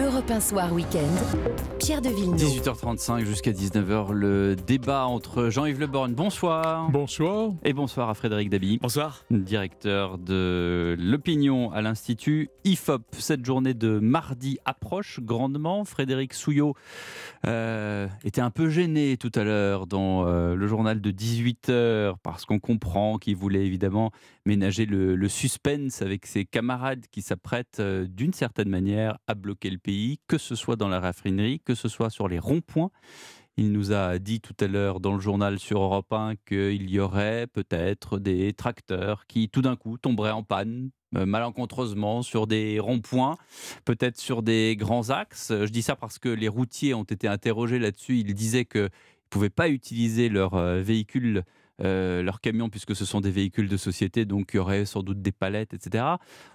Europe 1 Soir Week-end, Pierre de Villeneuve. 18h35 jusqu'à 19h, le débat entre Jean-Yves Le Borgne. Bonsoir. Bonsoir. Et bonsoir à Frédéric Dabi. Bonsoir. Directeur de l'opinion à l'Institut IFOP. Cette journée de mardi approche grandement. Frédéric Souillot euh, était un peu gêné tout à l'heure dans euh, le journal de 18h parce qu'on comprend qu'il voulait évidemment ménager le, le, suspense avec ses camarades qui s'apprêtent euh, d'une certaine manière à bloquer le pays, que ce soit dans la raffinerie, que ce soit sur les ronds-points. Il nous a dit tout à l'heure dans le journal sur Europe 1 qu'il y aurait peut-être des tracteurs qui tout d'un coup tomberaient en panne euh, malencontreusement sur des ronds-points, peut-être sur des grands axes. Je dis ça parce que les routiers ont été interrogés là-dessus. Ils disaient qu'ils ne pouvaient pas utiliser leur euh, véhicule euh, leurs camions, puisque ce sont des véhicules de société, donc il y aurait sans doute des palettes, etc.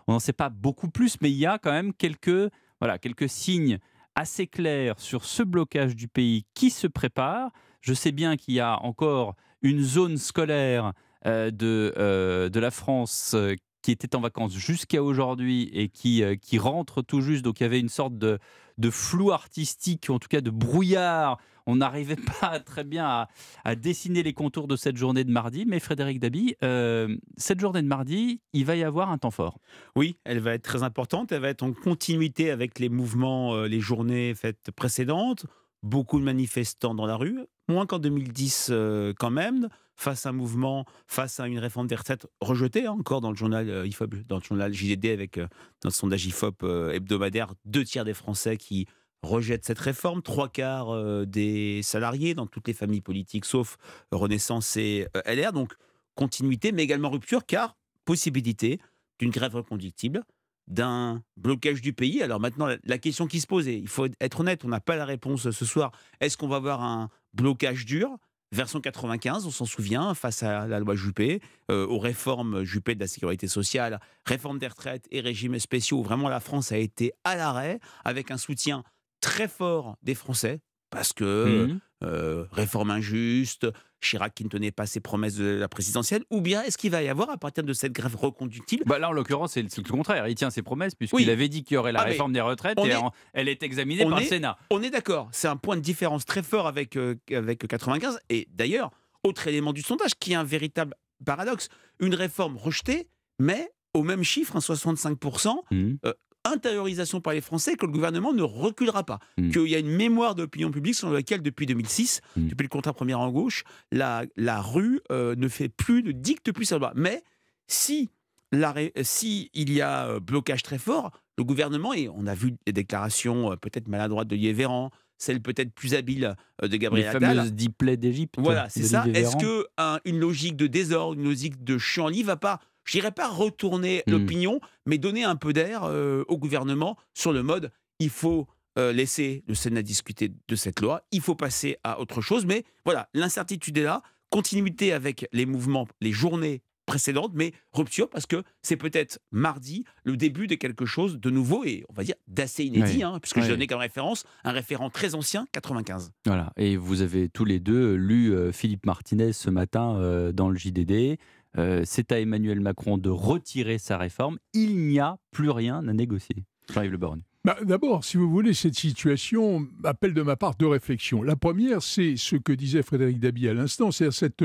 On n'en sait pas beaucoup plus, mais il y a quand même quelques, voilà, quelques signes assez clairs sur ce blocage du pays qui se prépare. Je sais bien qu'il y a encore une zone scolaire euh, de, euh, de la France euh, qui était en vacances jusqu'à aujourd'hui et qui, qui rentre tout juste. Donc il y avait une sorte de, de flou artistique, en tout cas de brouillard. On n'arrivait pas très bien à, dessiner les contours de cette journée de mardi. Mais Frédéric Dabi, euh, cette journée de mardi, il va y avoir un temps fort. Oui, elle va être très importante. Elle va être en continuité avec les mouvements, euh, les journées faites précédentes. Beaucoup de manifestants dans la rue, moins qu'en 2010 euh, quand même face à un mouvement, face à une réforme des retraites rejetée hein, encore dans le journal IFOP, dans le journal JDD avec euh, notre sondage IFOP hebdomadaire, deux tiers des Français qui rejettent cette réforme, trois quarts euh, des salariés dans toutes les familles politiques sauf Renaissance et euh, LR. Donc continuité, mais également rupture, car possibilité d'une grève reconductible d'un blocage du pays. Alors maintenant, la question qui se pose, et il faut être honnête, on n'a pas la réponse ce soir, est-ce qu'on va avoir un blocage dur Version 95, on s'en souvient, face à la loi Juppé, euh, aux réformes Juppé de la sécurité sociale, réforme des retraites et régimes spéciaux, vraiment la France a été à l'arrêt, avec un soutien très fort des Français, parce que mmh. euh, réforme injuste, Chirac qui ne tenait pas ses promesses de la présidentielle, ou bien est-ce qu'il va y avoir à partir de cette grève reconductible bah Là, en l'occurrence, c'est le contraire. Il tient ses promesses, puisqu'il oui. avait dit qu'il y aurait la ah réforme des retraites, et est, en, elle est examinée par est, le Sénat. On est d'accord. C'est un point de différence très fort avec, euh, avec 95. Et d'ailleurs, autre élément du sondage, qui est un véritable paradoxe, une réforme rejetée, mais au même chiffre, un 65%, mmh. euh, intériorisation par les Français que le gouvernement ne reculera pas. Mmh. Qu'il y a une mémoire d'opinion publique selon laquelle, depuis 2006, mmh. depuis le contrat première en gauche, la, la rue euh, ne fait plus, ne dicte plus sa loi. Mais si, la, si il y a euh, blocage très fort, le gouvernement, et on a vu des déclarations euh, peut-être maladroites de Lié Véran, celle peut-être plus habile euh, de Gabriel Attal. Les fameuses d'Égypte. Voilà, c'est ça. Est-ce que un, une logique de désordre, une logique de chienlit va pas je dirais pas retourner mmh. l'opinion, mais donner un peu d'air euh, au gouvernement sur le mode il faut euh, laisser le Sénat discuter de cette loi, il faut passer à autre chose. Mais voilà, l'incertitude est là, continuité avec les mouvements, les journées précédentes, mais rupture parce que c'est peut-être mardi le début de quelque chose de nouveau et on va dire d'assez inédit, oui. hein, puisque oui. j'ai donné comme référence un référent très ancien, 95. Voilà, et vous avez tous les deux lu euh, Philippe Martinez ce matin euh, dans le JDD. Euh, c'est à Emmanuel Macron de retirer sa réforme. Il n'y a plus rien à négocier. Jean-Yves Le. Bah, D'abord, si vous voulez, cette situation appelle de ma part deux réflexions. La première, c'est ce que disait Frédéric Dabi à l'instant, c'est cette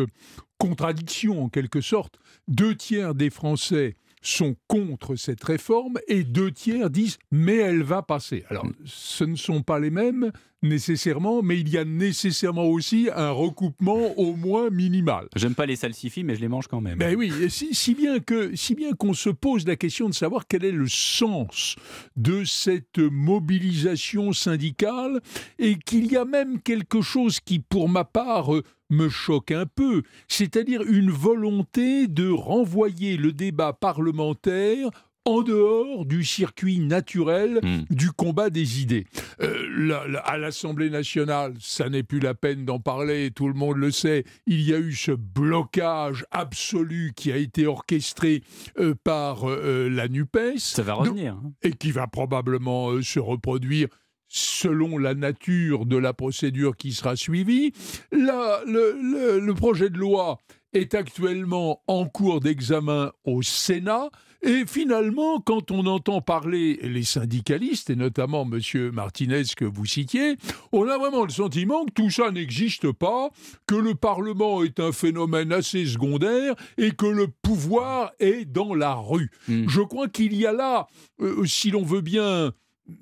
contradiction en quelque sorte. Deux tiers des Français sont contre cette réforme et deux tiers disent mais elle va passer. Alors ce ne sont pas les mêmes nécessairement, mais il y a nécessairement aussi un recoupement au moins minimal. J'aime pas les salsifis, mais je les mange quand même. Ben oui, si, si bien que si bien qu'on se pose la question de savoir quel est le sens de cette mobilisation syndicale et qu'il y a même quelque chose qui, pour ma part, me choque un peu, c'est-à-dire une volonté de renvoyer le débat parlementaire en dehors du circuit naturel mmh. du combat des idées. Euh, la, la, à l'Assemblée nationale, ça n'est plus la peine d'en parler, tout le monde le sait, il y a eu ce blocage absolu qui a été orchestré euh, par euh, la NUPES. Ça va revenir. Donc, et qui va probablement se reproduire selon la nature de la procédure qui sera suivie. La, le, le, le projet de loi est actuellement en cours d'examen au Sénat Et finalement, quand on entend parler les syndicalistes, et notamment M. Martinez que vous citiez, on a vraiment le sentiment que tout ça n'existe pas, que le Parlement est un phénomène assez secondaire et que le pouvoir est dans la rue. Mm. Je crois qu'il y a là, euh, si l'on veut bien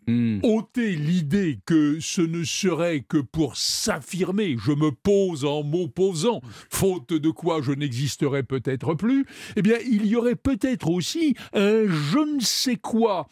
Hmm. ôter l'idée que ce ne serait que pour s'affirmer, je me pose en m'opposant, faute de quoi je n'existerais peut-être plus, eh bien, il y aurait peut-être aussi un je ne sais quoi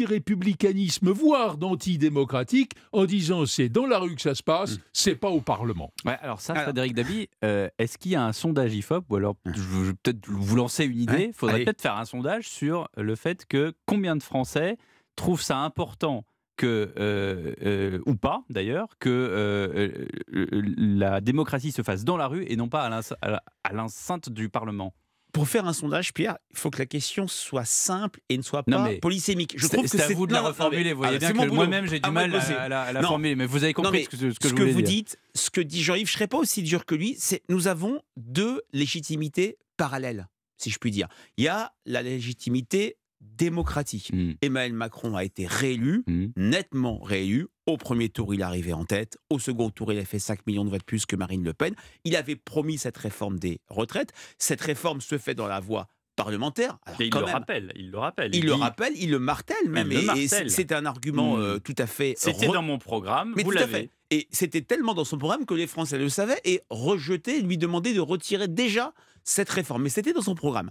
d'anti-républicanisme, voire d'antidémocratique, en disant c'est dans la rue que ça se passe, Hmm. c'est pas au Parlement. Ouais, alors ça, Alors- Frédéric Dabi, euh, est-ce qu'il y a un sondage IFOP ou alors je je vais peut-être vous lancer une idée. Il faudrait allez. peut-être faire un sondage sur le fait que combien de Français trouvent ça important que euh, euh, ou pas d'ailleurs que euh, la démocratie se fasse dans la rue et non pas à l'enceinte du Parlement. Pour faire un sondage, Pierre, il faut que la question soit simple et ne soit Non, pas polysémique. Je trouve que c'est à vous de la reformuler. Vous voyez ah, bien que moi-même j'ai du de mal à, la, à la Non. formuler, mais vous avez compris ce que, ce que ce je que vous dire. dites, ce que dit Jean-Yves, je ne serais pas aussi dur que lui. C'est nous avons deux légitimités parallèles, si je puis dire. Il y a la légitimité démocratique. Hmm, Emmanuel Macron a été réélu, hmm. nettement réélu. Au premier tour, il est arrivé en tête. Au second tour, il a fait 5 millions de voix de plus que Marine Le Pen. Il avait promis cette réforme des retraites. Cette réforme se fait dans la voie parlementaire. Alors, Et il quand le même, rappelle, il le rappelle. il le dit, rappelle, il le martèle même. Et- c'est- un argument Hmm. euh, tout à fait. C'était re- dans mon programme, mais vous tout à l'avez. fait. Et c'était tellement dans son programme que les Français le savaient et rejetaient, lui demandaient de retirer déjà cette réforme. Mais c'était dans son programme.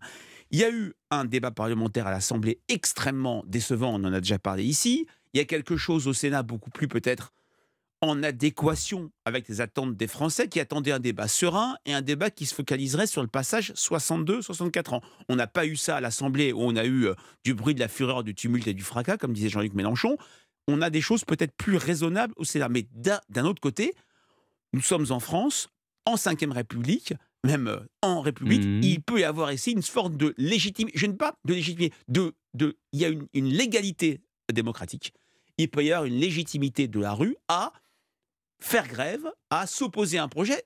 Il y a eu un débat parlementaire à l'Assemblée extrêmement décevant, on en a déjà parlé ici. Il y a quelque chose au Sénat beaucoup plus peut-être en adéquation avec les attentes des Français qui attendaient un débat serein et un débat qui se focaliserait sur le passage 62-64 ans. On n'a pas eu ça à l'Assemblée où on a eu euh, du bruit, de la fureur, du tumulte et du fracas, comme disait Jean-Luc Mélenchon. On a des choses peut-être plus raisonnables au Sénat. Mais d'un autre côté, nous sommes en France, en Ve République, même euh, en République, Mhm. il peut y avoir ici une forme de légitimité, je ne pas de légitimité, de, de, il y a une, une légalité démocratique. Il peut y avoir une légitimité de la rue à faire grève, à s'opposer à un projet.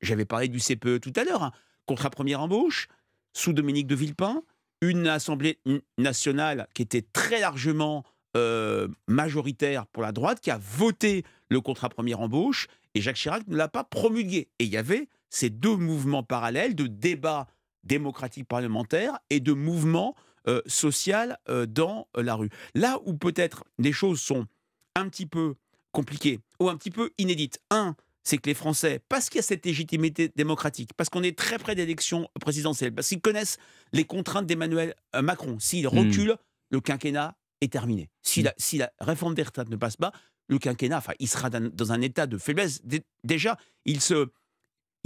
J'avais parlé du CPE tout à l'heure, hein, contrat première embauche, sous Dominique de Villepin, une Assemblée nationale qui était très largement euh, majoritaire pour la droite, qui a voté le contrat première embauche, et Jacques Chirac ne l'a pas promulgué. Et il y avait ces deux mouvements parallèles de débat démocratique parlementaire et de mouvement euh, social euh, dans euh, la rue. Là où peut-être les choses sont un petit peu compliquées ou un petit peu inédites. Un, c'est que les Français, parce qu'il y a cette légitimité démocratique, parce qu'on est très près d'élections présidentielles, parce qu'ils connaissent les contraintes d'Emmanuel euh, Macron, s'il recule, le quinquennat est terminé. Si, Mm. la, si la réforme des retraites ne passe pas, le quinquennat, enfin, il sera dans, dans un état de faiblesse. Dé- Déjà, il se,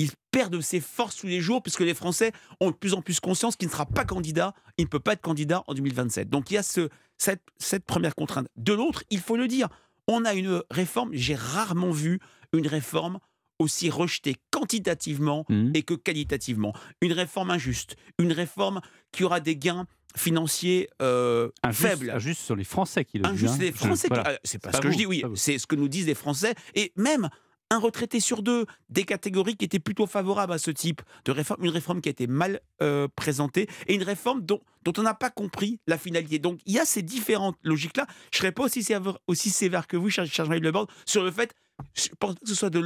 il perd de ses forces tous les jours, puisque les Français ont de plus en plus conscience qu'il ne sera pas candidat, il ne peut pas être candidat en 2027. Donc il y a ce, cette, cette première contrainte. De l'autre, il faut le dire, on a une réforme, j'ai rarement vu une réforme aussi rejetée quantitativement Mhm. et que qualitativement. Une réforme injuste, une réforme qui aura des gains financiers euh, Injuste- faibles. Injuste sur les Français qui le disent. Injuste hein. les Français. voilà. ah, C'est pas pas ce que je dis, oui. C'est ce que nous disent les Français. Et même un retraité sur deux, des catégories qui étaient plutôt favorables à ce type de réforme. Une réforme qui a été mal euh, présentée et une réforme dont, on n'a pas compris la finalité. Donc il y a ces différentes logiques-là. Je ne serais pas aussi sévère, aussi sévère que vous, cher cher Jean-Yves Le Borne, sur le fait je que ce soit de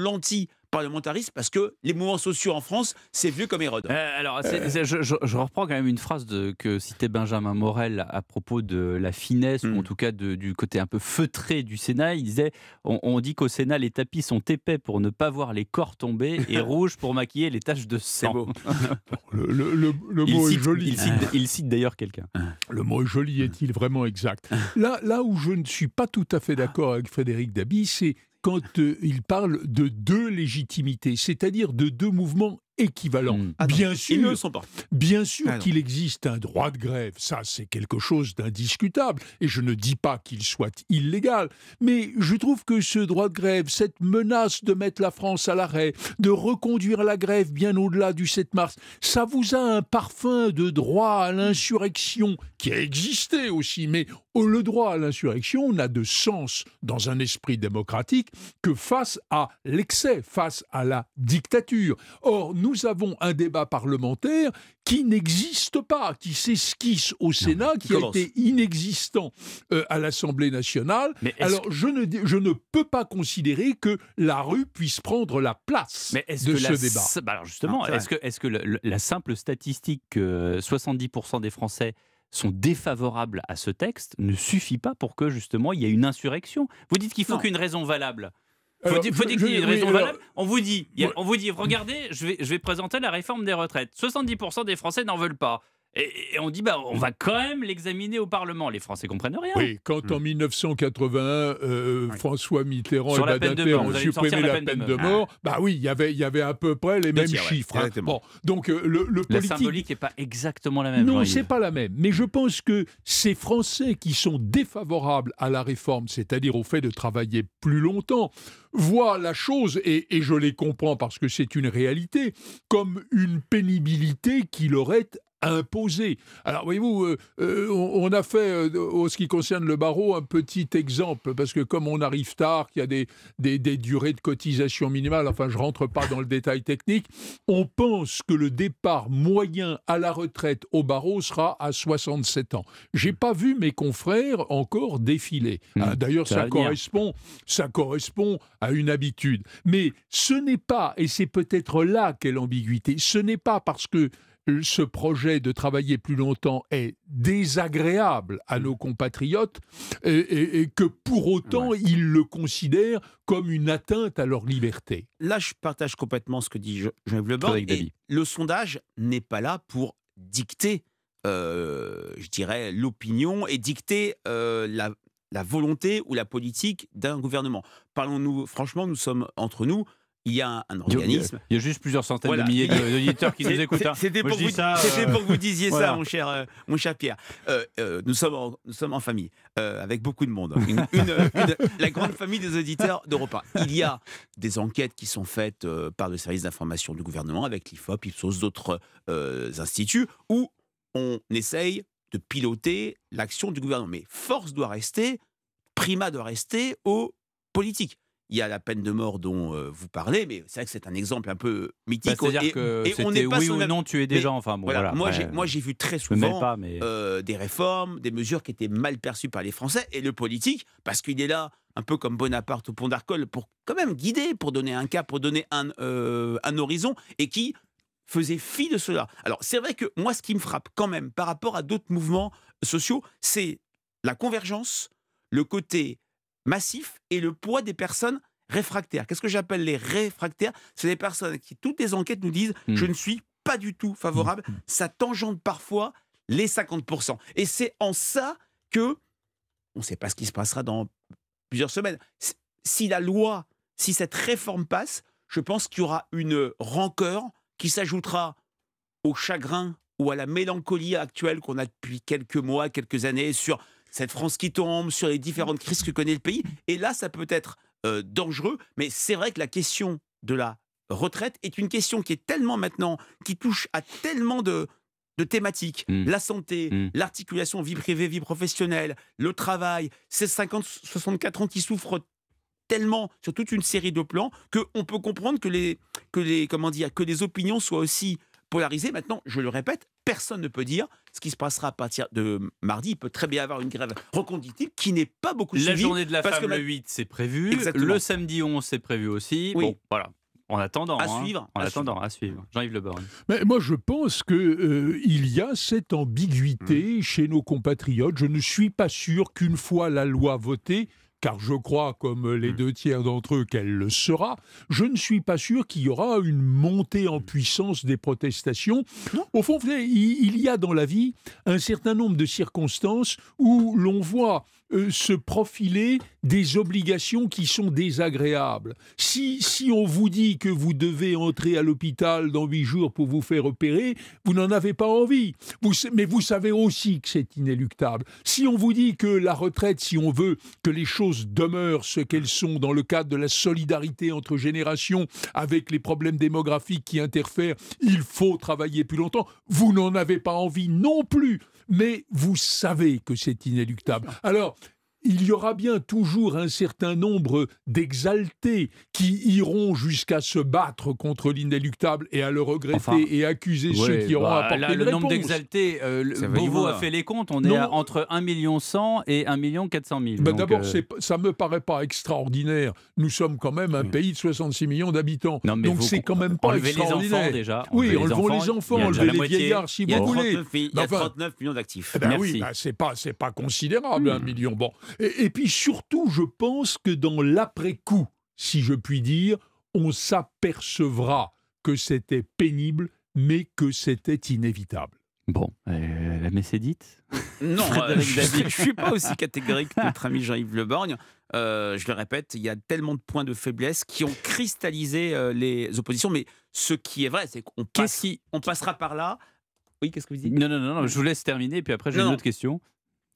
l'anti-parlementarisme parce que les mouvements sociaux en France, c'est vieux comme Hérode. Euh, alors, c'est- c'est- je, je- je reprends quand même une phrase de, que citait Benjamin Morel à propos de la finesse, ou Mm. en tout cas de- du côté un peu feutré du Sénat. Il disait on, on dit qu'au Sénat, les tapis sont épais pour ne pas voir les corps tomber et rouges pour maquiller les taches de C'est sang. beau. Le, le- le- le Il mot cite, est joli. il cite- il cite d'ailleurs quelqu'un. Le mot est joli est-il vraiment exact? Là, là où je ne suis pas tout à fait d'accord avec Frédéric Dabi, c'est quand euh, il parle de deux légitimités, c'est-à-dire de deux mouvements équivalents. Mm. Ah non, Bien Ils ne sûr, le sont pas. Bien sûr Ah qu'il existe un droit de grève, ça c'est quelque chose d'indiscutable, et je ne dis pas qu'il soit illégal, mais je trouve que ce droit de grève, cette menace de mettre la France à l'arrêt, de reconduire la grève bien au-delà du 7 mars, ça vous a un parfum de droit à l'insurrection qui a existé aussi, mais le droit à l'insurrection n'a de sens dans un esprit démocratique que face à l'excès, face à la dictature. Or, nous avons un débat parlementaire qui n'existe pas, qui s'esquisse au Sénat, qui, a été inexistant euh, à l'Assemblée nationale. Alors je ne, je ne peux pas considérer que la rue puisse prendre la place de ce débat. Bah alors justement, est-ce que, est que la simple statistique que 70% des Français sont défavorables à ce texte ne suffit pas pour que justement il y ait une insurrection? Vous dites qu'il faut qu'une raison valable. Faut, dire, qu'il y ait une raison valable. On vous dit, on vous dit, regardez, je vais, je vais présenter la réforme des retraites. 70% des Français n'en veulent pas. Et, on dit, bah, on va quand même l'examiner au Parlement. Les Français comprennent rien. Oui, quand en 1981, hmm. euh, François Mitterrand et Badinter ont supprimé la, peine, de mort, bah oui, y il y avait à peu près les mêmes chiffres. Hein. Bon, donc euh, le, le politique... La symbolique n'est pas exactement la même. Non, c'est pas la même. Mais je pense que ces Français qui sont défavorables à la réforme, c'est-à-dire au fait de travailler plus longtemps, voient la chose, et, et je les comprends parce que c'est une réalité, comme une pénibilité qui leur est imposé. Alors, voyez-vous, euh, euh, on, a fait, euh, en ce qui concerne le barreau, un petit exemple, parce que comme on arrive tard, qu'il y a des, des, durées de cotisation minimale, enfin, je rentre pas dans le détail technique, on pense que le départ moyen à la retraite au barreau sera à 67 ans. J'ai pas vu mes confrères encore défiler. Hmm. Ah, d'ailleurs, ça, correspond, ça correspond à une habitude. Mais ce n'est pas, et c'est peut-être là qu'est l'ambiguïté, ce n'est pas parce que ce projet de travailler plus longtemps est désagréable à nos compatriotes et, que pour autant ils le considèrent comme une atteinte à leur liberté. Là, je partage complètement ce que dit Jean-Yves Le le sondage n'est pas là pour dicter, euh, je dirais, l'opinion et dicter euh, la, la volonté ou la politique d'un gouvernement. Parlons-nous, franchement, nous sommes entre nous il y a un organisme. Il y a juste plusieurs centaines de milliers d'auditeurs qui nous écoutent. Hein. C'était pour, euh, pour, que vous disiez ça, mon cher, euh, mon cher Pierre. Euh, nous, sommes en, nous sommes en famille, avec beaucoup de monde. la grande famille des auditeurs d'Europa. Il y a des enquêtes qui sont faites par le service d'information du gouvernement, avec l'IFOP, Ipsos, d'autres instituts, où on essaye de piloter l'action du gouvernement. Mais force doit rester, primat doit rester aux politiques il y a la peine de mort dont euh, vous parlez, mais c'est vrai que c'est un exemple un peu mythique. Bah, c'est-à-dire que et on n'est pas oui ou non tuer des gens. Enfin, bon, voilà, moi, j'ai, moi, j'ai vu très souvent euh, des réformes, des mesures qui étaient mal perçues par les Français et le politique, parce qu'il est là, un peu comme Bonaparte au pont d'Arcole, pour quand même guider, pour donner un cap, pour donner un, euh, un horizon, et qui faisait fi de cela. Alors, c'est vrai que moi, ce qui me frappe quand même par rapport à d'autres mouvements sociaux, c'est la convergence, le côté massif et le poids des personnes réfractaires. Qu'est-ce que j'appelle les réfractaires? C'est des personnes qui, toutes les enquêtes nous disent, hmm. je ne suis pas du tout favorable. Hmm. Ça tangente parfois les 50%. Et c'est en ça que on ne sait pas ce qui se passera dans plusieurs semaines. Si la loi, si cette réforme passe, je pense qu'il y aura une rancœur qui s'ajoutera au chagrin ou à la mélancolie actuelle qu'on a depuis quelques mois, quelques années sur cette France qui tombe, sur les différentes crises que connaît le pays. Et là, ça peut être euh, dangereux, mais c'est vrai que la question de la retraite est une question qui est tellement maintenant, qui touche à tellement de, de thématiques, mmh. la santé, mmh. l'articulation vie privée, vie professionnelle, le travail, ces 50-64 ans qui souffrent tellement sur toute une série de plans qu'on peut comprendre que les, que les, comment dire, que les opinions soient aussi polarisées. Maintenant, je le répète, personne ne peut dire ce qui se passera à partir de mardi. Il peut très bien avoir une grève reconductible qui n'est pas beaucoup La journée de la femme, le 8, c'est prévu. Le samedi 11, c'est prévu aussi. Bon, voilà. En attendant, à hein. suivre. En attendant, à suivre. Jean-Yves Le Borne. Mais moi, je pense que euh, il y a cette ambiguïté mmh. chez nos compatriotes. Je ne suis pas sûr qu'une fois la loi votée, car je crois, comme les hmm. deux tiers d'entre eux, qu'elle le sera, je ne suis pas sûr qu'il y aura une montée en puissance des protestations. Au fond, il y a dans la vie un certain nombre de circonstances où l'on voit euh, se profiler des obligations qui sont désagréables. Si, si on vous dit que vous devez entrer à l'hôpital dans huit jours pour vous faire opérer, vous n'en avez pas envie. Mais vous savez aussi que c'est inéluctable. Si on vous dit que la retraite, si on veut que les choses demeurent ce qu'elles sont dans le cadre de la solidarité entre générations, avec les problèmes démographiques qui interfèrent, il faut travailler plus longtemps, vous n'en avez pas envie non plus mais vous savez que c'est inéluctable. Alors, il y aura bien toujours un certain nombre d'exaltés qui iront jusqu'à se battre contre l'inéluctable et à le regretter Enfin, et accuser ceux Ouais, qui auront bah, apporté là, une le nombre d'exaltés, euh, Beauvau a fait les comptes, on est Non. à entre 1 million 100 et 1 million 400 000. Bah, Donc, D'abord, euh, ça me paraît pas extraordinaire. Nous sommes quand même un Oui. pays de 66 millions d'habitants. Donc c'est quand même pas enlevez les enfants extraordinaire. déjà. Oui, enlevez enlevons les enfants, il y a enlevez les vieillards si vous voulez. 39, il y a Enfin, 39 millions d'actifs. Ben oui, bah, c'est pas c'est pas considérable un Hmm. million. Bon, et, et puis surtout, je pense que dans l'après-coup, si je puis dire, on s'apercevra que c'était pénible, mais que c'était inévitable. Bon, euh, la messe est dite. Non, Frédéric euh, je ne suis pas aussi catégorique que notre ami Jean-Yves Le Borgne. Euh, je le répète, il y a tellement de points de faiblesse qui ont cristallisé euh, les oppositions. Mais ce qui est vrai, c'est qu'on qui. on passera par là. Oui, qu'est-ce que vous dites? Non, non, non, non, je vous laisse terminer, puis après j'ai une autre question.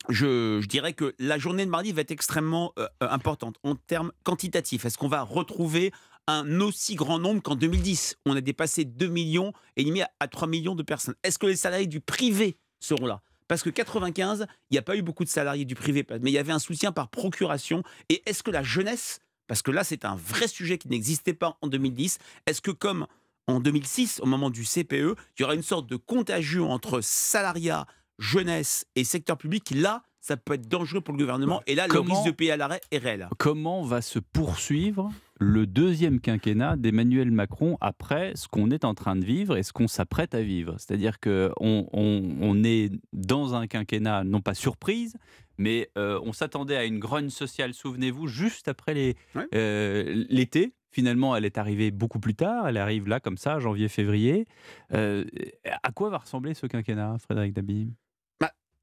Je, dirais que la journée de mardi va être extrêmement euh, euh, importante en termes quantitatifs. Est-ce qu'on va retrouver un aussi grand nombre qu'en 2010 On a dépassé 2 millions et demi à 3 millions de personnes. Est-ce que les salariés du privé seront là? Parce que 95, il n'y a pas eu beaucoup de salariés du privé, mais il y avait un soutien par procuration. Et est-ce que la jeunesse, parce que là c'est un vrai sujet qui n'existait pas en 2010, est-ce que comme en 2006, au moment du CPE, il y aura une sorte de contagion entre salariat, jeunesse et secteur public là, ça peut être dangereux pour le gouvernement. Et là, le Comment- risque de payer à l'arrêt est réel. Comment va se poursuivre le deuxième quinquennat d'Emmanuel Macron après ce qu'on est en train de vivre et ce qu'on s'apprête à vivre? C'est-à-dire qu'on on, on est dans un quinquennat, non pas surprise, mais euh, on s'attendait à une grogne sociale, souvenez-vous, juste après euh, l'été. Finalement, elle est arrivée beaucoup plus tard. Elle arrive là, comme ça, janvier-février. Euh, à quoi va ressembler ce quinquennat, Frédéric Dabi?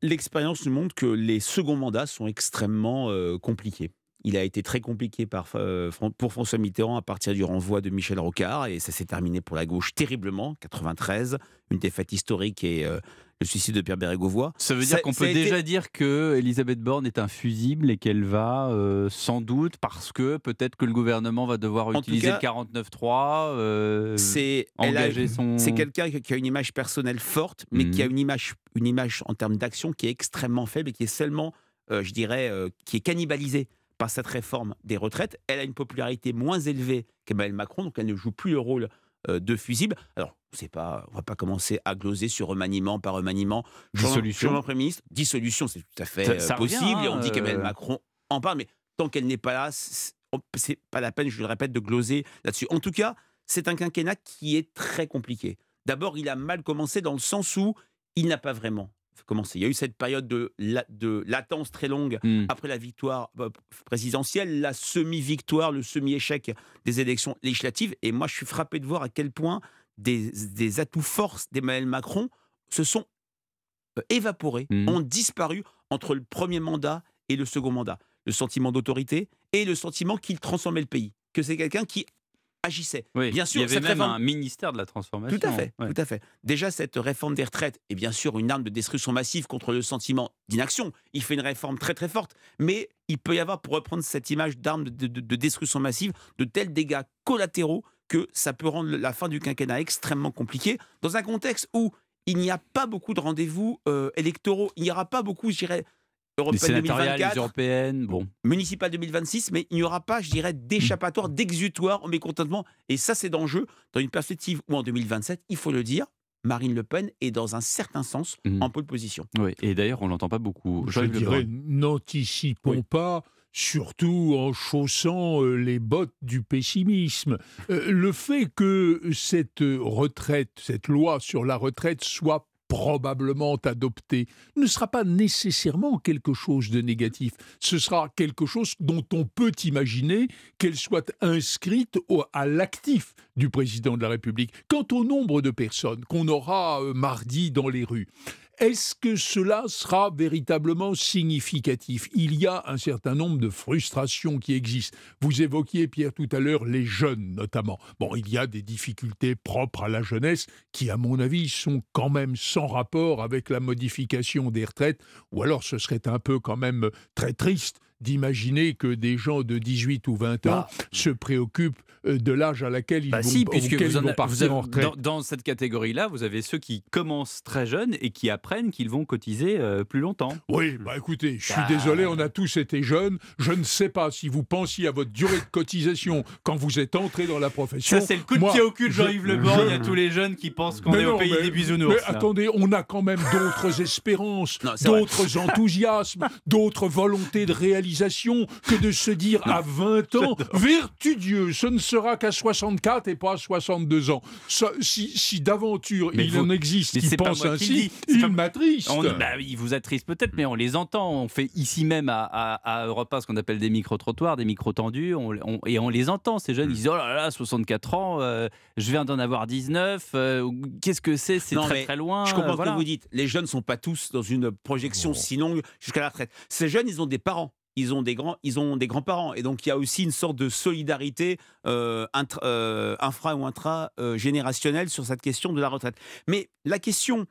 L'expérience nous montre que les seconds mandats sont extrêmement euh, compliqués. Il a été très compliqué par, euh, pour François Mitterrand à partir du renvoi de Michel Rocard et ça s'est terminé pour la gauche terriblement. 93, une défaite historique et euh, le suicide de Pierre Bérégovoy. Ça veut dire qu'on peut été- déjà dire que Elisabeth Borne est infusible et qu'elle va euh, sans doute parce que peut-être que le gouvernement va devoir utiliser cas, le 49.3, euh, C'est son. Quelqu'un qui a une image personnelle forte, mais qui a Mhm. une image, une image en termes d'action qui est extrêmement faible et qui est seulement, euh, je dirais, qui est cannibalisée par cette réforme des retraites. Elle a une popularité moins élevée qu'Emmanuel Macron, donc elle ne joue plus le rôle euh, de fusible. Alors, c'est pas, on va pas commencer à gloser sur remaniement par remaniement. Dissolution. Premier ministre, dissolution, c'est tout à fait Ça- euh, revient, possible. et on hein, dit qu'Emmanuel euh. Macron en parle, mais tant qu'elle n'est pas là, c'est pas la peine, je le répète, de gloser là-dessus. En tout cas, c'est un quinquennat qui est très compliqué. D'abord, il a mal commencé dans le sens où il n'a pas vraiment commencé. Il y a eu cette période de, la- de latence très longue Hmm. après la victoire euh, présidentielle, la semi-victoire, le semi-échec des élections législatives. Et moi, je suis frappé de voir à quel point des, des atouts forces d'Emmanuel Macron se sont euh, évaporés, Mhm. ont disparu entre le premier mandat et le second mandat. Le sentiment d'autorité et le sentiment qu'il transformait le pays, que c'est quelqu'un qui agissait. Oui, Bien sûr, il y avait même réforme- un ministère de la transformation. Tout à fait, ouais. tout à fait. Déjà, cette réforme des retraites est bien sûr une arme de destruction massive contre le sentiment d'inaction. Il fait une réforme très très forte, mais il peut y avoir, pour reprendre cette image d'arme de, de- de destruction massive, de tels dégâts collatéraux que ça peut rendre la fin du quinquennat extrêmement compliquée, dans un contexte où il n'y a pas beaucoup de rendez-vous euh, électoraux, il n'y aura pas beaucoup, je dirais, Les 2024, européennes, bon. municipal 2026, mais il n'y aura pas, je dirais, d'échappatoire, d'exutoire au mécontentement. Et ça, c'est d'enjeu dans une perspective où en 2027, il faut le dire, Marine Le Pen est dans un certain sens Mhm. en pole position. Oui, et d'ailleurs, on l'entend pas beaucoup. Je Le dirais, n'anticipons Oui. pas, surtout en chaussant euh, les bottes du pessimisme. Euh, le fait que cette retraite, cette loi sur la retraite soit probablement adoptée ne sera pas nécessairement quelque chose de négatif. Ce sera quelque chose dont on peut imaginer qu'elle soit inscrite au- à l'actif du président de la République. Quant au nombre de personnes qu'on aura euh, mardi dans les rues, est-ce que cela sera véritablement significatif? Il y a un certain nombre de frustrations qui existent. Vous évoquiez, Pierre, tout à l'heure, les jeunes notamment. Bon, il y a des difficultés propres à la jeunesse qui, à mon avis, sont quand même sans rapport avec la modification des retraites, ou alors ce serait un peu quand même très triste d'imaginer que des gens de 18 ou 20 ans Bah. se préoccupent euh, de l'âge à laquelle ils Bah vont, si, puisque vous ils en vont a- partir vous avez- en retraite. dans, dans cette catégorie-là, vous avez ceux qui commencent très jeunes et qui apprennent qu'ils vont cotiser euh, plus longtemps. Oui, bah écoutez, je suis Ah. désolé, on a tous été jeunes. Je ne sais pas si vous pensiez à votre durée de cotisation quand vous êtes entré dans la profession. Ça, c'est le coup de Moi, pied au cul de je- Jean-Yves Le Borgne je- à tous les jeunes qui pensent qu'on est au non, pays mais- des bisounours. Mais là. attendez, on a quand même d'autres espérances, d'autres enthousiasmes, d'autres volontés de réalisation que de se dire à 20 ans, vertu Dieu, ce ne sera qu'à 64 et pas à 62 ans. Ça, si si d'aventure il vous- en existe mais qui c'est pas pensent moi qui le ainsi, il pas- m'attriste. On- bah, il vous attriste peut-être, mais on les entend. On fait ici même à, à, à Europe 1 ce qu'on appelle des micro-trottoirs, des micro-tendus, on- on- et on les entend, ces Mm. jeunes. Ils disent Oh là là, 64 ans, euh, je viens d'en avoir 19, euh, qu'est-ce que c'est? C'est très très loin. Je comprends euh, ce voilà. que vous dites. Les jeunes ne sont pas tous dans une projection si longue jusqu'à la retraite. Ces jeunes, ils ont des parents. Ils ont des grands, ils ont des grands-parents, et donc il y a aussi une sorte de solidarité euh, intra- euh, infra ou intra euh, générationnelle sur cette question de la retraite. Mais la question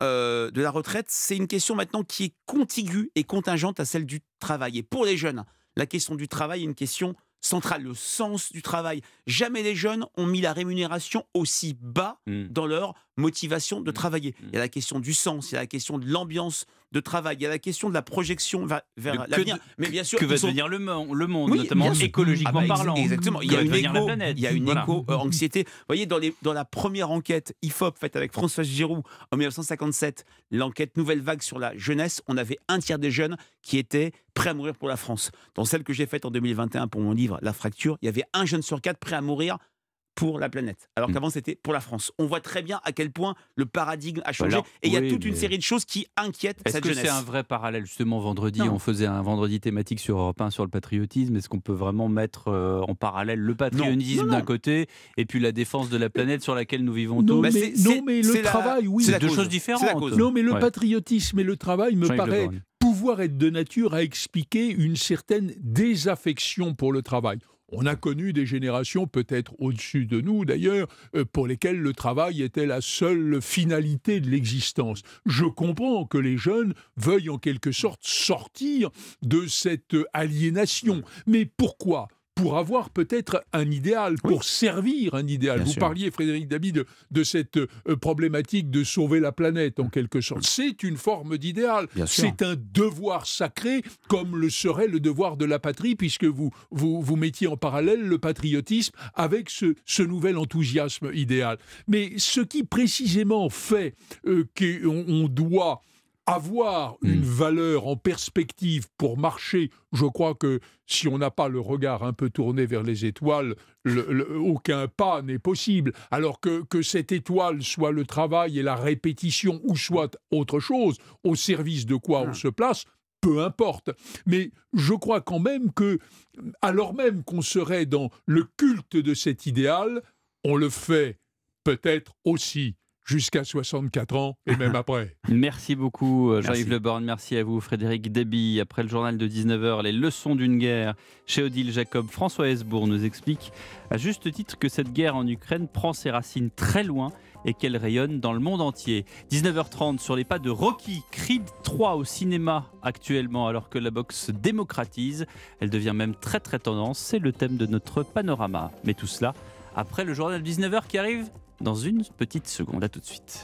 de la retraite, c'est une question maintenant qui est contiguë et contingente à celle du travail. Et pour les jeunes, la question du travail est une question centrale, le sens du travail. Jamais les jeunes ont mis la rémunération aussi bas Mm. dans leur motivation de Mm. travailler. Il y a la question du sens, il y a la question de l'ambiance de travail, il y a la question de la projection vers, l'avenir. Mais bien sûr, que va sont- devenir le, le monde, Oui, notamment écologiquement Ah bah, parlant. Exactement. Il y a une devenir la éco, planète. il y a une Voilà. éco-anxiété. Vous voyez, dans, les, dans la première enquête IFOP faite avec Françoise Giroud en 1957, l'enquête Nouvelle Vague sur la jeunesse, on avait un tiers des jeunes qui étaient prêts à mourir pour la France. Dans celle que j'ai faite en 2021 pour mon livre La Fracture, il y avait un jeune sur quatre prêt à mourir pour la planète, alors Mm. qu'avant c'était pour la France. On voit très bien à quel point le paradigme a changé Alors, et il y a oui, toute une série de choses qui inquiètent Est-ce cette que jeunesse. c'est un vrai parallèle Justement, vendredi, Non. on faisait un vendredi thématique sur Europe 1 sur le patriotisme. Est-ce qu'on peut vraiment mettre euh, en parallèle le patriotisme Non, non, d'un côté et puis la défense de la planète sur laquelle nous vivons tous? Bah, mais, c'est- non, mais le la- travail, oui. c'est la deux cause. choses C'est la différentes. cause. Non, mais le Ouais. patriotisme et le travail me paraît pouvoir être de nature à expliquer une certaine désaffection pour le travail. On a connu des générations, peut-être au-dessus de nous d'ailleurs, euh, pour lesquelles le travail était la seule finalité de l'existence. Je comprends que les jeunes veuillent en quelque sorte sortir de cette aliénation. Mais pourquoi pour avoir peut-être un idéal, pour servir un idéal. Bien Vous sûr. parliez, Frédéric David, de, de cette euh, problématique de sauver la planète, en quelque sorte. C'est une forme d'idéal. C'est un devoir sacré, comme le serait le devoir de la patrie, puisque vous, vous, vous mettiez en parallèle le patriotisme avec ce, ce nouvel enthousiasme idéal. Mais ce qui précisément fait euh, qu'on on doit avoir Mm. une valeur en perspective pour marcher, je crois que si on n'a pas le regard un peu tourné vers les étoiles, le- le- aucun pas n'est possible. Alors que, que cette étoile soit le travail et la répétition, ou soit autre chose, au service de quoi on Ah. se place, peu importe. Mais je crois quand même que, alors même qu'on serait dans le culte de cet idéal, on le fait peut-être aussi jusqu'à 64 ans et même après. Merci beaucoup euh, Jean-Yves Merci. Le Borgne, merci à vous Frédéric Deby. Après le journal de 19h, les leçons d'une guerre chez Odile Jacob, François Hesbourg nous explique à juste titre que cette guerre en Ukraine prend ses racines très loin et qu'elle rayonne dans le monde entier. 19h30 sur les pas de Rocky, Creed 3 au cinéma actuellement alors que la boxe se démocratise. Elle devient même très très tendance, c'est le thème de notre panorama. Mais tout cela après le journal de 19h qui arrive dans une petite seconde. À tout de suite.